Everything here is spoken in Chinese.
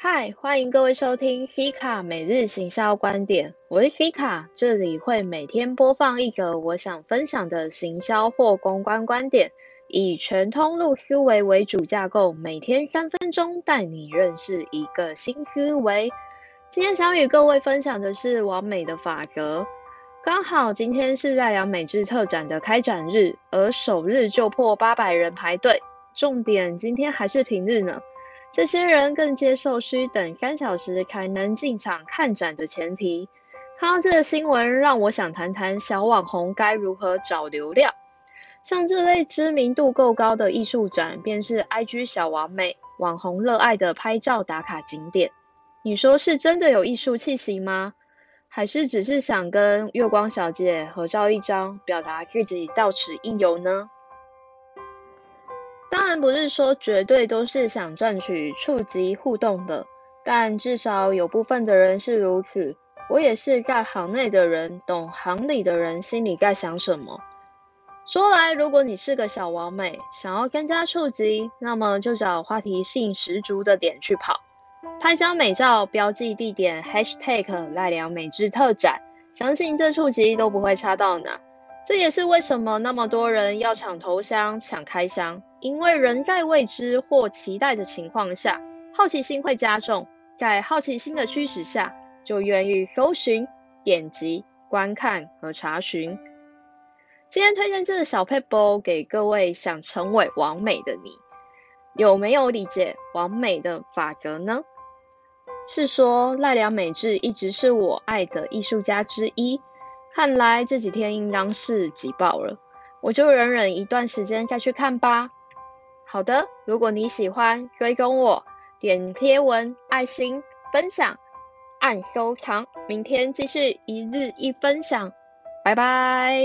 嗨，欢迎各位收听 C 卡每日行销观点，我是 C 卡，这里会每天播放一则我想分享的行销或公关观点，以全通路思维为主架构，每天三分钟带你认识一个新思维。今天想与各位分享的是完美的法则。刚好今天是奈良美智特展的开展日，而首日就破八百人排队。重点，今天还是平日呢。这些人更接受需等三小时才能进场看展的前提。看到这个新闻，让我想谈谈小网红该如何找流量。像这类知名度够高的艺术展，便是 IG 小完美网红热爱的拍照打卡景点。你说是真的有艺术气息吗？还是只是想跟月光小姐合照一张，表达自己到此一游呢？但不是说绝对都是想赚取触及互动的，但至少有部分的人是如此。我也是在行内的人，懂行里的人心里在想什么。说来，如果你是个小王美，想要增加触及，那么就找话题性十足的点去跑。拍张美照，标记地点，#hashtag 赖良美智特展，相信这触及都不会差到哪。这也是为什么那么多人要抢头香、抢开箱，因为人在未知或期待的情况下，好奇心会加重，在好奇心的驱使下，就愿意搜寻、点击、观看和查询。今天推荐这个小 paper 给各位想成为完美的你。有没有理解完美的法则呢？是说奈良美智一直是我爱的艺术家之一，看来这几天应当是挤爆了，我就忍忍一段时间再去看吧。好的，如果你喜欢，追踪我，点贴文、爱心、分享、按收藏，明天继续一日一分享，拜拜。